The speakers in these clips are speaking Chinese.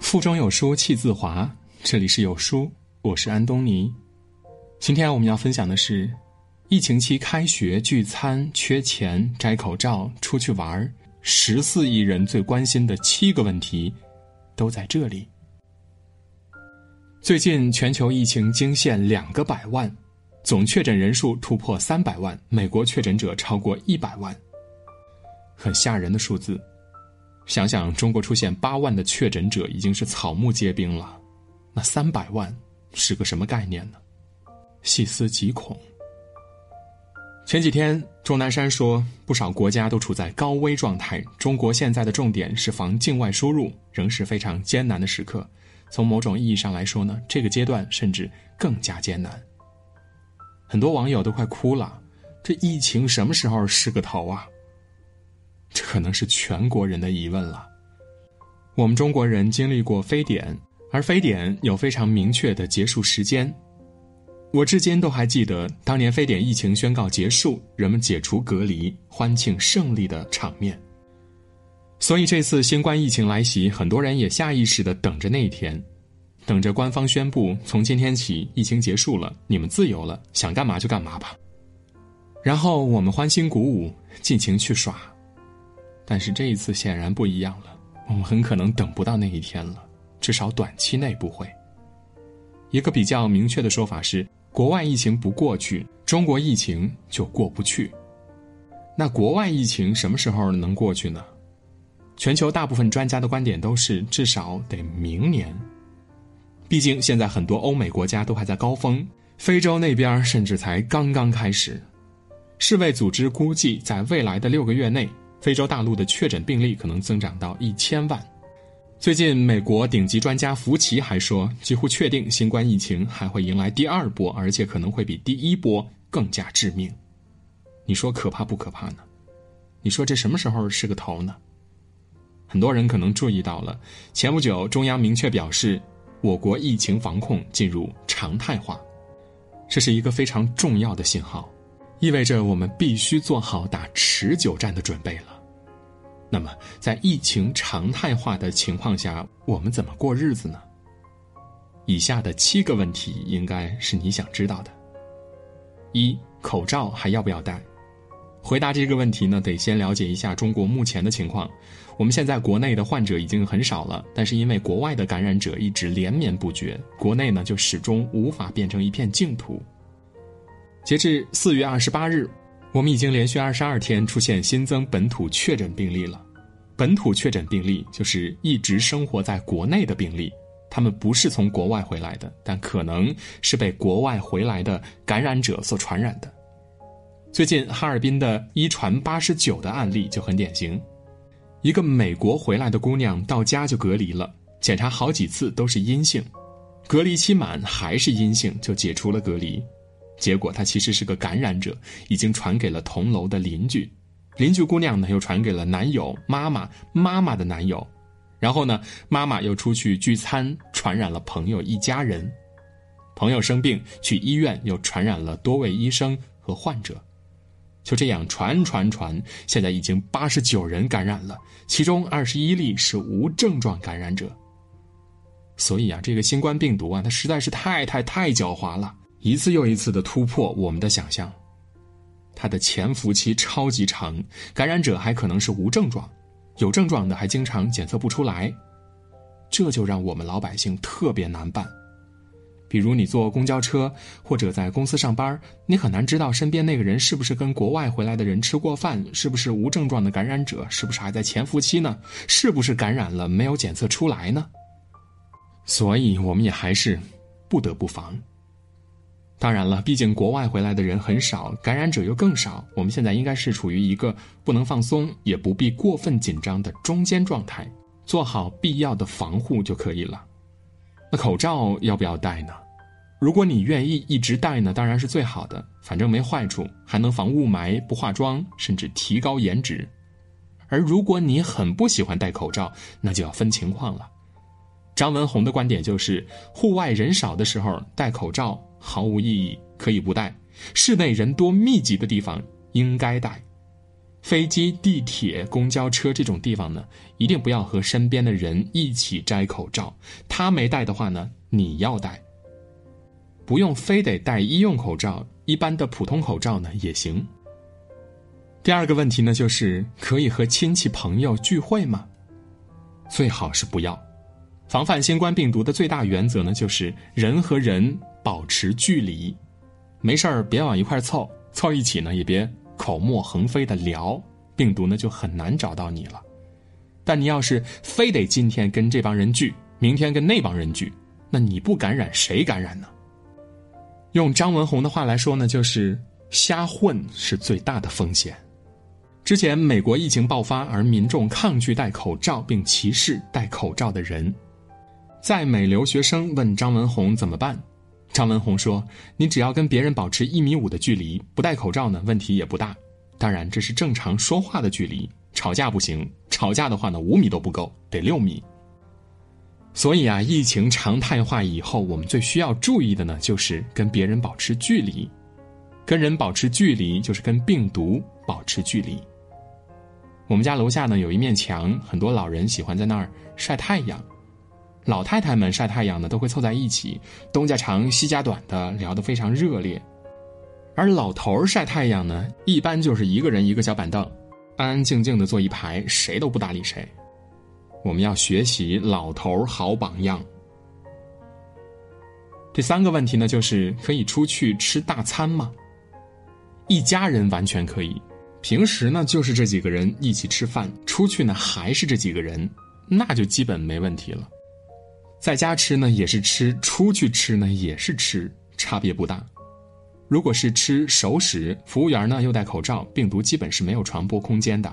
腹中有书气自华，这里是有书，我是安东尼。今天我们要分享的是，疫情期开学聚餐缺钱摘口罩出去玩儿十四亿人最关心的七个问题，都在这里。最近全球疫情惊现两个百万，总确诊人数突破三百万，美国确诊者超过一百万，很吓人的数字。想想中国出现八万的确诊者已经是草木皆兵了，那三百万是个什么概念呢？细思极恐。前几天钟南山说，不少国家都处在高危状态，中国现在的重点是防境外输入，仍是非常艰难的时刻。从某种意义上来说呢，这个阶段甚至更加艰难。很多网友都快哭了，这疫情什么时候是个头啊？这可能是全国人的疑问了。我们中国人经历过非典，而非典有非常明确的结束时间。我至今都还记得当年非典疫情宣告结束，人们解除隔离、欢庆胜利的场面。所以这次新冠疫情来袭，很多人也下意识的等着那一天，等着官方宣布从今天起疫情结束了，你们自由了，想干嘛就干嘛吧。然后我们欢欣鼓舞，尽情去耍。但是这一次显然不一样了，我们很可能等不到那一天了，至少短期内不会。一个比较明确的说法是，国外疫情不过去，中国疫情就过不去。那国外疫情什么时候能过去呢？全球大部分专家的观点都是至少得明年。毕竟现在很多欧美国家都还在高峰，非洲那边甚至才刚刚开始。世卫组织估计，在未来的六个月内。非洲大陆的确诊病例可能增长到一千万。最近，美国顶级专家福奇还说，几乎确定新冠疫情还会迎来第二波，而且可能会比第一波更加致命。你说可怕不可怕呢？你说这什么时候是个头呢？很多人可能注意到了，前不久中央明确表示，我国疫情防控进入常态化，这是一个非常重要的信号。意味着我们必须做好打持久战的准备了。那么，在疫情常态化的情况下，我们怎么过日子呢？以下的七个问题应该是你想知道的。一、口罩还要不要戴？回答这个问题呢，得先了解一下中国目前的情况。我们现在国内的患者已经很少了，但是因为国外的感染者一直连绵不绝，国内呢就始终无法变成一片净土。截至四月二十八日，我们已经连续二十二天出现新增本土确诊病例了。本土确诊病例就是一直生活在国内的病例，他们不是从国外回来的，但可能是被国外回来的感染者所传染的。最近哈尔滨的一传八十九的案例就很典型，一个美国回来的姑娘到家就隔离了，检查好几次都是阴性，隔离期满还是阴性，就解除了隔离。结果他其实是个感染者，已经传给了同楼的邻居，邻居姑娘呢又传给了男友、妈妈、妈妈的男友，然后呢妈妈又出去聚餐，传染了朋友一家人，朋友生病去医院又传染了多位医生和患者，就这样传传传，现在已经八十九人感染了，其中二十一例是无症状感染者。所以啊，这个新冠病毒啊，它实在是太太太狡猾了。一次又一次的突破我们的想象，它的潜伏期超级长，感染者还可能是无症状，有症状的还经常检测不出来，这就让我们老百姓特别难办。比如你坐公交车或者在公司上班，你很难知道身边那个人是不是跟国外回来的人吃过饭，是不是无症状的感染者，是不是还在潜伏期呢？是不是感染了没有检测出来呢？所以我们也还是不得不防。当然了，毕竟国外回来的人很少，感染者又更少。我们现在应该是处于一个不能放松，也不必过分紧张的中间状态，做好必要的防护就可以了。那口罩要不要戴呢？如果你愿意一直戴呢，当然是最好的，反正没坏处，还能防雾霾、不化妆，甚至提高颜值。而如果你很不喜欢戴口罩，那就要分情况了。张文宏的观点就是，户外人少的时候戴口罩。毫无意义，可以不戴；室内人多密集的地方应该戴。飞机、地铁、公交车这种地方呢，一定不要和身边的人一起摘口罩。他没戴的话呢，你要戴。不用非得戴医用口罩，一般的普通口罩呢也行。第二个问题呢，就是可以和亲戚朋友聚会吗？最好是不要。防范新冠病毒的最大原则呢，就是人和人保持距离，没事儿别往一块凑，凑一起呢也别口沫横飞的聊，病毒呢就很难找到你了。但你要是非得今天跟这帮人聚，明天跟那帮人聚，那你不感染谁感染呢？用张文宏的话来说呢，就是瞎混是最大的风险。之前美国疫情爆发，而民众抗拒戴口罩，并歧视戴口罩的人。在美留学生问张文宏怎么办，张文宏说：“你只要跟别人保持一米五的距离，不戴口罩呢，问题也不大。当然，这是正常说话的距离，吵架不行。吵架的话呢，五米都不够，得六米。所以啊，疫情常态化以后，我们最需要注意的呢，就是跟别人保持距离。跟人保持距离，就是跟病毒保持距离。”我们家楼下呢有一面墙，很多老人喜欢在那儿晒太阳。老太太们晒太阳呢，都会凑在一起，东家长西家短的聊得非常热烈。而老头儿晒太阳呢，一般就是一个人一个小板凳，安安静静的坐一排，谁都不搭理谁。我们要学习老头儿好榜样。第三个问题呢，就是可以出去吃大餐吗？一家人完全可以。平时呢，就是这几个人一起吃饭；出去呢，还是这几个人，那就基本没问题了。在家吃呢也是吃，出去吃呢也是吃，差别不大。如果是吃熟食，服务员呢又戴口罩，病毒基本是没有传播空间的。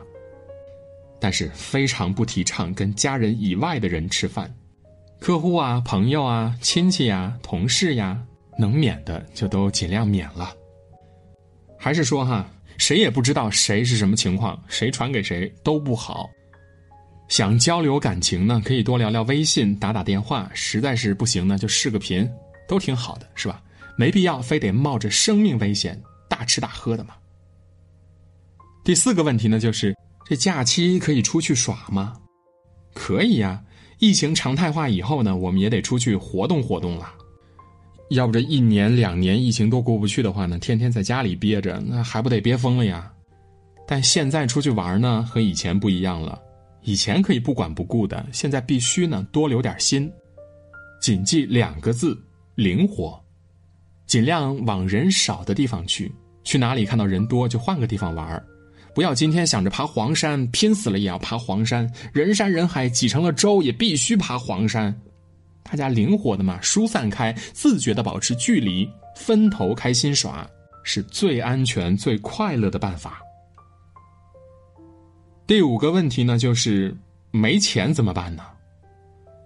但是非常不提倡跟家人以外的人吃饭，客户啊、朋友啊、亲戚呀、同事呀，能免的就都尽量免了。还是说哈。谁也不知道谁是什么情况，谁传给谁都不好。想交流感情呢，可以多聊聊微信，打打电话。实在是不行呢，就视个频，都挺好的，是吧？没必要非得冒着生命危险大吃大喝的嘛。第四个问题呢，就是这假期可以出去耍吗？可以呀，疫情常态化以后呢，我们也得出去活动活动了。要不这一年两年疫情都过不去的话呢，天天在家里憋着，那还不得憋疯了呀？但现在出去玩呢，和以前不一样了。以前可以不管不顾的，现在必须呢多留点心。谨记两个字：灵活。尽量往人少的地方去，去哪里看到人多就换个地方玩儿不要今天想着爬黄山，拼死了也要爬黄山。人山人海挤成了粥，也必须爬黄山。大家灵活的嘛，疏散开，自觉的保持距离，分头开心耍，是最安全、最快乐的办法。第五个问题呢，就是没钱怎么办呢？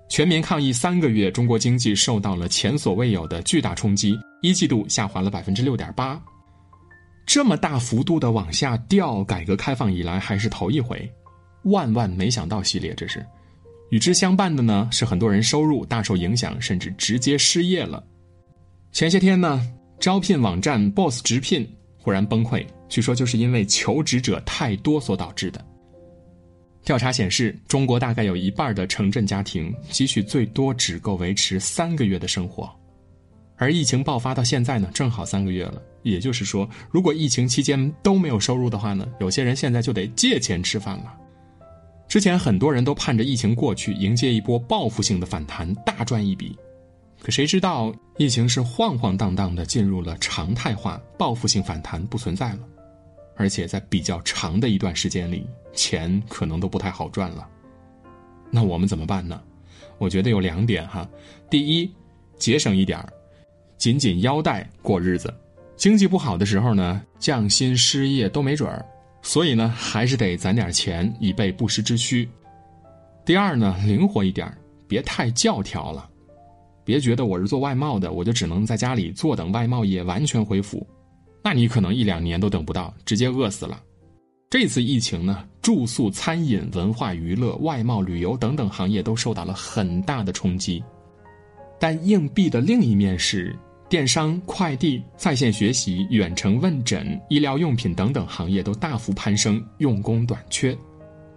全民抗疫三个月，中国经济受到了前所未有的巨大冲击，一季度下滑了百分之六点八，这么大幅度的往下掉，改革开放以来还是头一回，万万没想到系列，这是。与之相伴的呢，是很多人收入大受影响，甚至直接失业了。前些天呢，招聘网站 Boss 直聘忽然崩溃，据说就是因为求职者太多所导致的。调查显示，中国大概有一半的城镇家庭积蓄最多只够维持三个月的生活，而疫情爆发到现在呢，正好三个月了。也就是说，如果疫情期间都没有收入的话呢，有些人现在就得借钱吃饭了。之前很多人都盼着疫情过去，迎接一波报复性的反弹，大赚一笔。可谁知道，疫情是晃晃荡荡的进入了常态化，报复性反弹不存在了。而且在比较长的一段时间里，钱可能都不太好赚了。那我们怎么办呢？我觉得有两点哈。第一，节省一点儿，紧紧腰带过日子。经济不好的时候呢，降薪失业都没准儿。所以呢，还是得攒点钱以备不时之需。第二呢，灵活一点，别太教条了，别觉得我是做外贸的，我就只能在家里坐等外贸业完全恢复，那你可能一两年都等不到，直接饿死了。这次疫情呢，住宿、餐饮、文化娱乐、外贸、旅游等等行业都受到了很大的冲击。但硬币的另一面是，电商、快递、在线学习、远程问诊、医疗用品等等行业都大幅攀升，用工短缺，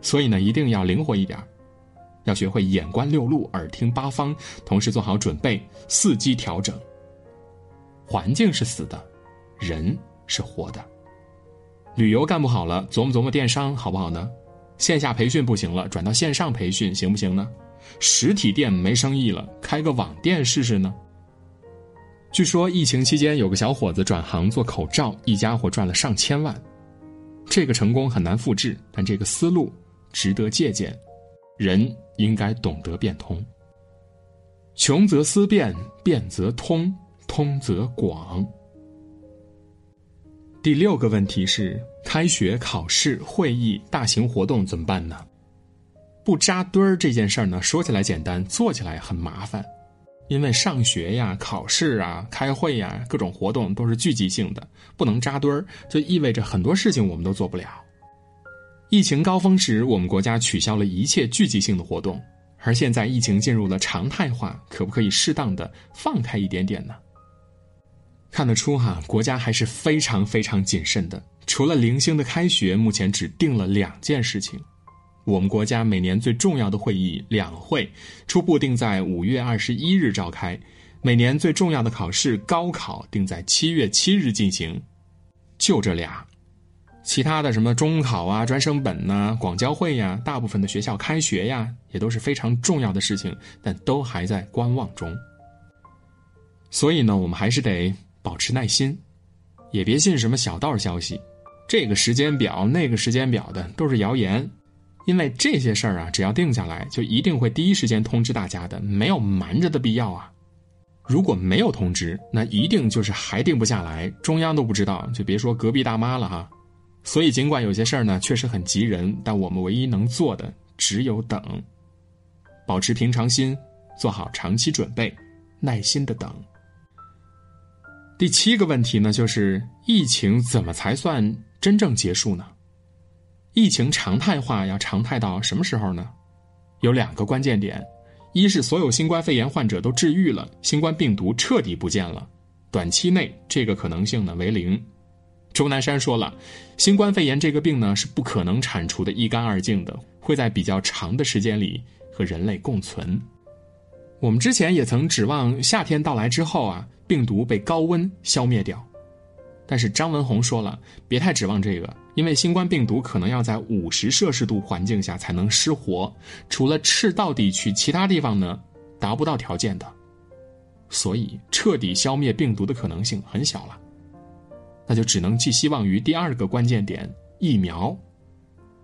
所以呢，一定要灵活一点，要学会眼观六路、耳听八方，同时做好准备，伺机调整。环境是死的，人是活的。旅游干不好了，琢磨琢磨电商好不好呢？线下培训不行了，转到线上培训行不行呢？实体店没生意了，开个网店试试呢？据说疫情期间有个小伙子转行做口罩，一家伙赚了上千万。这个成功很难复制，但这个思路值得借鉴。人应该懂得变通。穷则思变，变则通，通则广。第六个问题是：开学、考试、会议、大型活动怎么办呢？不扎堆儿这件事儿呢，说起来简单，做起来很麻烦。因为上学呀、考试啊、开会呀，各种活动都是聚集性的，不能扎堆儿，就意味着很多事情我们都做不了。疫情高峰时，我们国家取消了一切聚集性的活动，而现在疫情进入了常态化，可不可以适当的放开一点点呢？看得出哈，国家还是非常非常谨慎的。除了零星的开学，目前只定了两件事情。我们国家每年最重要的会议两会，初步定在五月二十一日召开；每年最重要的考试高考定在七月七日进行，就这俩。其他的什么中考啊、专升本呐、广交会呀，大部分的学校开学呀，也都是非常重要的事情，但都还在观望中。所以呢，我们还是得保持耐心，也别信什么小道消息，这个时间表、那个时间表的都是谣言。因为这些事儿啊，只要定下来，就一定会第一时间通知大家的，没有瞒着的必要啊。如果没有通知，那一定就是还定不下来，中央都不知道，就别说隔壁大妈了哈。所以，尽管有些事儿呢确实很急人，但我们唯一能做的只有等，保持平常心，做好长期准备，耐心的等。第七个问题呢，就是疫情怎么才算真正结束呢？疫情常态化要常态到什么时候呢？有两个关键点：一是所有新冠肺炎患者都治愈了，新冠病毒彻底不见了，短期内这个可能性呢为零。钟南山说了，新冠肺炎这个病呢是不可能铲除的一干二净的，会在比较长的时间里和人类共存。我们之前也曾指望夏天到来之后啊，病毒被高温消灭掉。但是张文宏说了，别太指望这个，因为新冠病毒可能要在五十摄氏度环境下才能失活，除了赤道地区，其他地方呢达不到条件的，所以彻底消灭病毒的可能性很小了。那就只能寄希望于第二个关键点——疫苗。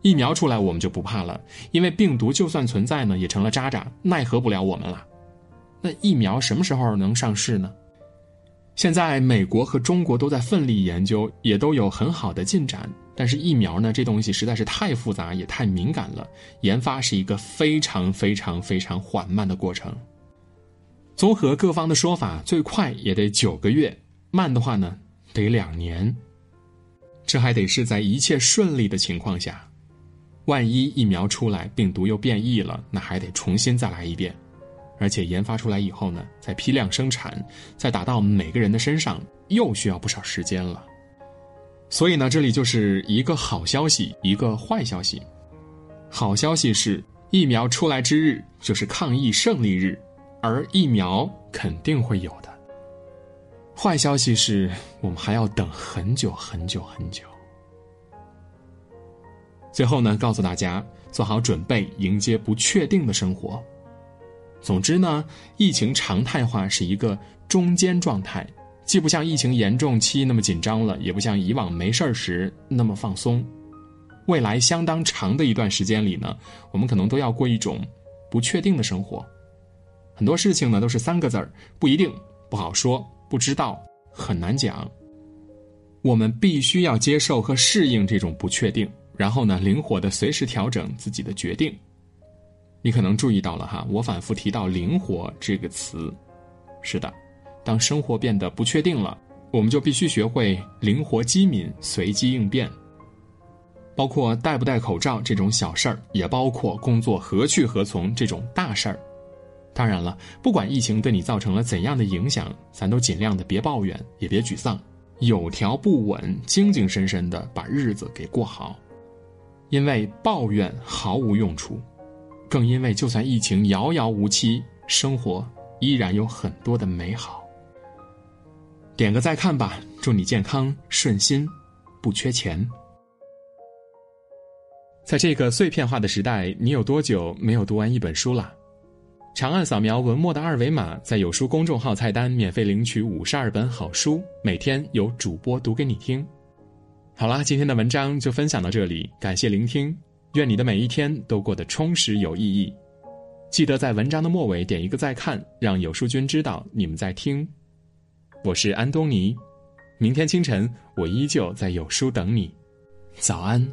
疫苗出来，我们就不怕了，因为病毒就算存在呢，也成了渣渣，奈何不了我们了。那疫苗什么时候能上市呢？现在美国和中国都在奋力研究，也都有很好的进展。但是疫苗呢，这东西实在是太复杂，也太敏感了，研发是一个非常非常非常缓慢的过程。综合各方的说法，最快也得九个月，慢的话呢，得两年。这还得是在一切顺利的情况下，万一疫苗出来，病毒又变异了，那还得重新再来一遍。而且研发出来以后呢，再批量生产，再打到每个人的身上，又需要不少时间了。所以呢，这里就是一个好消息，一个坏消息。好消息是，疫苗出来之日就是抗疫胜利日，而疫苗肯定会有的。坏消息是我们还要等很久很久很久。最后呢，告诉大家做好准备，迎接不确定的生活。总之呢，疫情常态化是一个中间状态，既不像疫情严重期那么紧张了，也不像以往没事儿时那么放松。未来相当长的一段时间里呢，我们可能都要过一种不确定的生活。很多事情呢都是三个字儿：不一定、不好说、不知道、很难讲。我们必须要接受和适应这种不确定，然后呢，灵活的随时调整自己的决定。你可能注意到了哈，我反复提到“灵活”这个词。是的，当生活变得不确定了，我们就必须学会灵活机敏、随机应变。包括戴不戴口罩这种小事儿，也包括工作何去何从这种大事儿。当然了，不管疫情对你造成了怎样的影响，咱都尽量的别抱怨，也别沮丧，有条不紊、精精神神的把日子给过好。因为抱怨毫无用处，更因为就算疫情遥遥无期，生活依然有很多的美好。点个再看吧，祝你健康顺心，不缺钱。在这个碎片化的时代，你有多久没有读完一本书了？长按扫描文末的二维码，在有书公众号菜单免费领取五十二本好书，每天有主播读给你听。好啦，今天的文章就分享到这里，感谢聆听，愿你的每一天都过得充实有意义。记得在文章的末尾点一个再看，让有书君知道你们在听。我是安东尼，明天清晨我依旧在有书等你，早安。